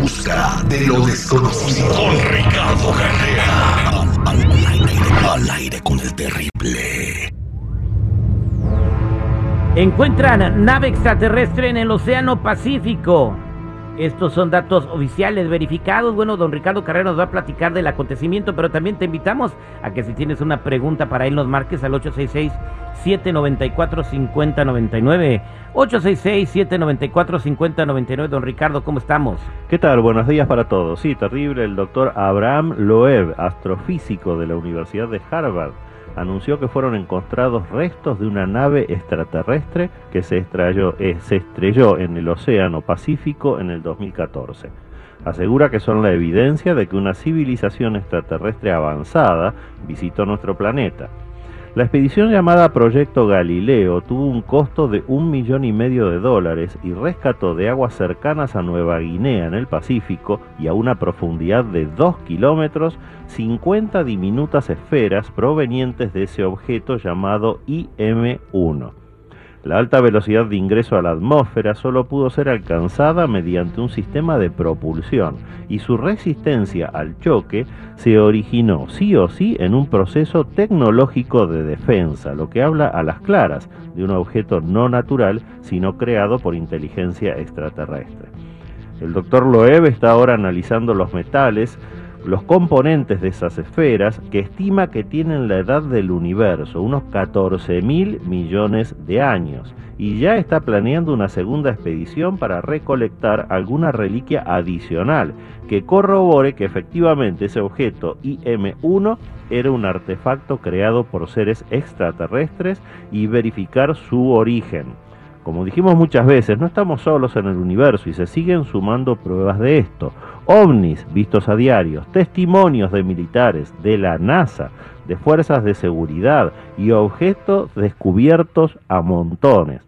busca de lo desconocido. Con Ricardo Carrera. Al, aire, al aire con el terrible. Encuentran nave extraterrestre en el Océano Pacífico. Estos son datos oficiales verificados. Bueno, don Ricardo Carrera nos va a platicar del acontecimiento, pero también te invitamos a que si tienes una pregunta para él nos marques al 866-794-5099. 866-794-5099. Don Ricardo, ¿cómo estamos? ¿Qué tal? Buenos días para todos. Sí, terrible. El doctor Abraham Loeb, astrofísico de la Universidad de Harvard anunció que fueron encontrados restos de una nave extraterrestre que se estrelló, eh, estrelló en el Océano Pacífico en el 2014. Asegura que son la evidencia de que una civilización extraterrestre avanzada visitó nuestro planeta. La expedición llamada Proyecto Galileo tuvo un costo de un millón y medio de dólares y rescató de aguas cercanas a Nueva Guinea en el Pacífico y a una profundidad de 2 kilómetros 50 diminutas esferas provenientes de ese objeto llamado IM-1. La alta velocidad de ingreso a la atmósfera solo pudo ser alcanzada mediante un sistema de propulsión y su resistencia al choque se originó sí o sí en un proceso tecnológico de defensa, lo que habla a las claras de un objeto no natural sino creado por inteligencia extraterrestre. El doctor Loeb está ahora analizando los metales los componentes de esas esferas que estima que tienen la edad del universo, unos 14 mil millones de años, y ya está planeando una segunda expedición para recolectar alguna reliquia adicional que corrobore que efectivamente ese objeto IM-1 era un artefacto creado por seres extraterrestres y verificar su origen. Como dijimos muchas veces, no estamos solos en el universo y se siguen sumando pruebas de esto. OVNIs vistos a diarios, testimonios de militares, de la NASA, de fuerzas de seguridad y objetos descubiertos a montones.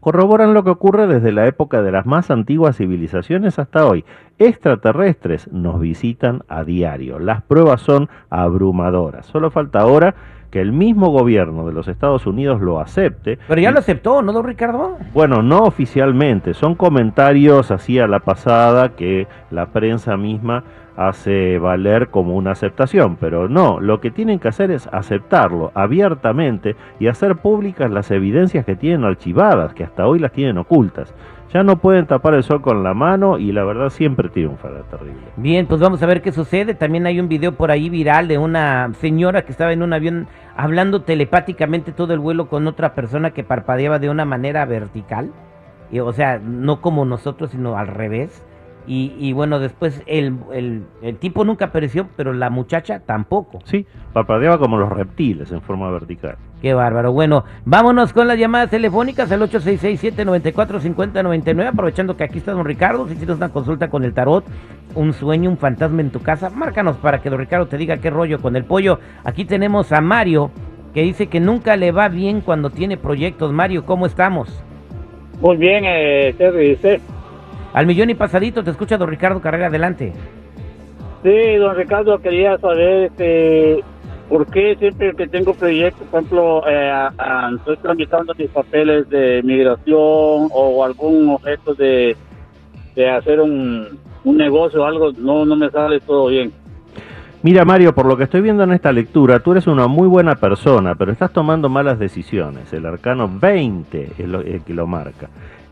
Corroboran lo que ocurre desde la época de las más antiguas civilizaciones hasta hoy. Extraterrestres nos visitan a diario. Las pruebas son abrumadoras. Solo falta ahora que el mismo gobierno de los Estados Unidos lo acepte. Pero ya lo aceptó, ¿no, don Ricardo? Bueno, no oficialmente, son comentarios así a la pasada que la prensa misma hace valer como una aceptación, pero no, lo que tienen que hacer es aceptarlo abiertamente y hacer públicas las evidencias que tienen archivadas, que hasta hoy las tienen ocultas. Ya no pueden tapar el sol con la mano y la verdad siempre triunfa la terrible. Bien, pues vamos a ver qué sucede. También hay un video por ahí viral de una señora que estaba en un avión hablando telepáticamente todo el vuelo con otra persona que parpadeaba de una manera vertical. Y, o sea, no como nosotros, sino al revés. Y, bueno, después el, el, tipo nunca apareció, pero la muchacha tampoco. Sí, parpadeaba como los reptiles en forma vertical. Qué bárbaro. Bueno, vámonos con las llamadas telefónicas al 866-794-5099. Aprovechando que aquí está don Ricardo. Si tienes una consulta con el tarot, un sueño, un fantasma en tu casa, márcanos para que don Ricardo te diga qué rollo con el pollo. Aquí tenemos a Mario, que dice que nunca le va bien cuando tiene proyectos. Mario, ¿cómo estamos? Muy bien, eh, dice? Al millón y pasadito, te escucha don Ricardo Carrera, adelante. Sí, don Ricardo, quería saber este, por qué siempre que tengo proyectos, por ejemplo, eh, estoy tramitando mis papeles de migración o algún objeto de, de hacer un, un negocio o algo, no, no me sale todo bien. Mira Mario, por lo que estoy viendo en esta lectura, tú eres una muy buena persona, pero estás tomando malas decisiones. El arcano 20 es lo, el que lo marca.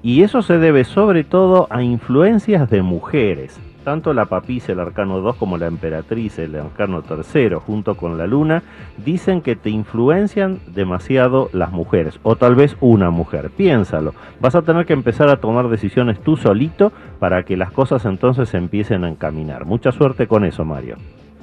Y eso se debe sobre todo a influencias de mujeres. Tanto la papisa, el arcano 2, como la emperatriz, el arcano tercero, junto con la luna, dicen que te influencian demasiado las mujeres, o tal vez una mujer. Piénsalo, vas a tener que empezar a tomar decisiones tú solito para que las cosas entonces empiecen a encaminar. Mucha suerte con eso, Mario.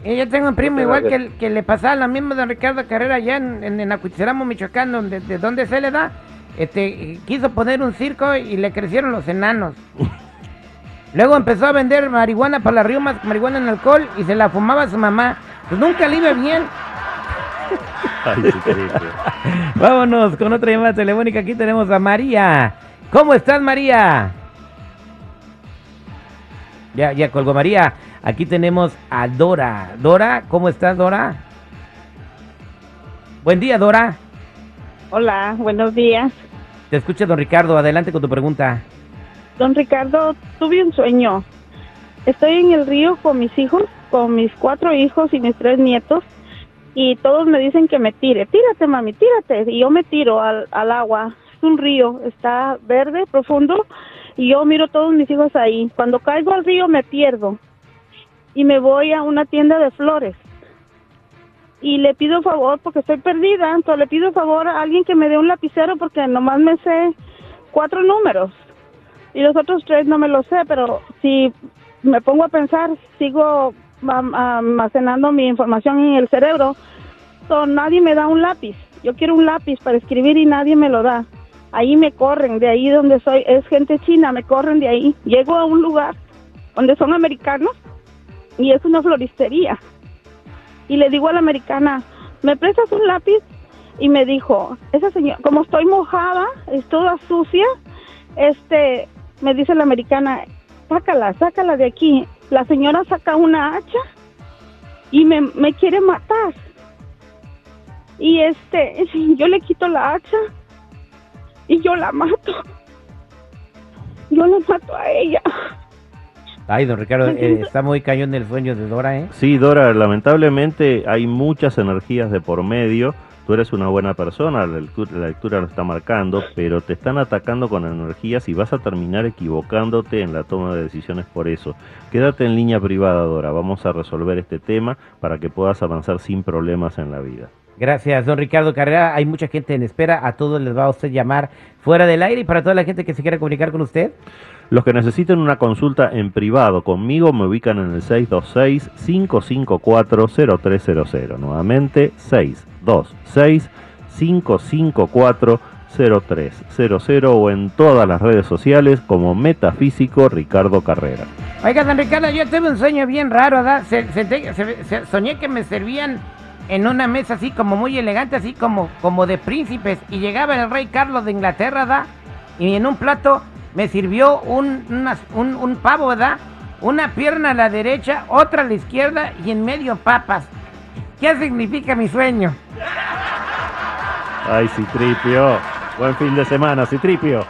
yo tengo un primo igual que, que le pasaba lo mismo de Ricardo Carrera allá en, en, en Michoacán, donde, de donde se le da este, quiso poner un circo y le crecieron los enanos. Luego empezó a vender marihuana para las riumas, marihuana en alcohol, y se la fumaba su mamá. Pues nunca le iba bien. Vámonos con otra llamada telefónica. Aquí tenemos a María. ¿Cómo estás, María? Ya, ya colgó María. Aquí tenemos a Dora. Dora, ¿cómo estás, Dora? Buen día, Dora. Hola, buenos días. Te escucha don Ricardo, adelante con tu pregunta. Don Ricardo, tuve un sueño estoy en el río con mis hijos, con mis cuatro hijos y mis tres nietos, y todos me dicen que me tire. Tírate, mami, tírate. Y yo me tiro al, al agua. Es un río, está verde, profundo, y yo miro todos mis hijos ahí. Cuando caigo al río me pierdo y me voy a una tienda de flores y le pido favor porque estoy perdida, entonces le pido favor a alguien que me dé un lapicero porque nomás me sé cuatro números y los otros tres no me los sé, pero si me pongo a pensar, sigo almacenando mi información en el cerebro, so, nadie me da un lápiz. Yo quiero un lápiz para escribir y nadie me lo da. Ahí me corren, de ahí donde soy, es gente china, me corren de ahí. Llego a un lugar donde son americanos y es una floristería. Y le digo a la americana, ¿me prestas un lápiz? Y me dijo, esa señora, como estoy mojada, es toda sucia, este, me dice la americana, sácala, sácala de aquí. La señora saca una hacha y me, me quiere matar. Y este, yo le quito la hacha y yo la mato. Yo la mato a ella. Ay, don Ricardo, eh, está muy cañón el sueño de Dora, ¿eh? Sí, Dora, lamentablemente hay muchas energías de por medio. Tú eres una buena persona, la lectura, la lectura lo está marcando, pero te están atacando con energías y vas a terminar equivocándote en la toma de decisiones por eso. Quédate en línea privada, Dora. Vamos a resolver este tema para que puedas avanzar sin problemas en la vida. Gracias, don Ricardo Carrera. Hay mucha gente en espera. A todos les va a usted llamar fuera del aire. Y para toda la gente que se quiera comunicar con usted, Los que necesiten una consulta en privado conmigo me ubican en el 626-554-0300. Nuevamente, 626-554-0300 o en todas las redes sociales como Metafísico Ricardo Carrera. Oiga, don Ricardo, yo tuve un sueño bien raro, ¿verdad? Soñé que me servían en una mesa así como muy elegante, así como, como de príncipes, y llegaba el rey Carlos de Inglaterra, ¿verdad? Y en un plato me sirvió un, unas- un, un pavo, ¿verdad? Una pierna a la derecha, otra a la izquierda y en medio papas. ¿Qué significa mi sueño? Ay, Citripio. Buen fin de semana, Citripio.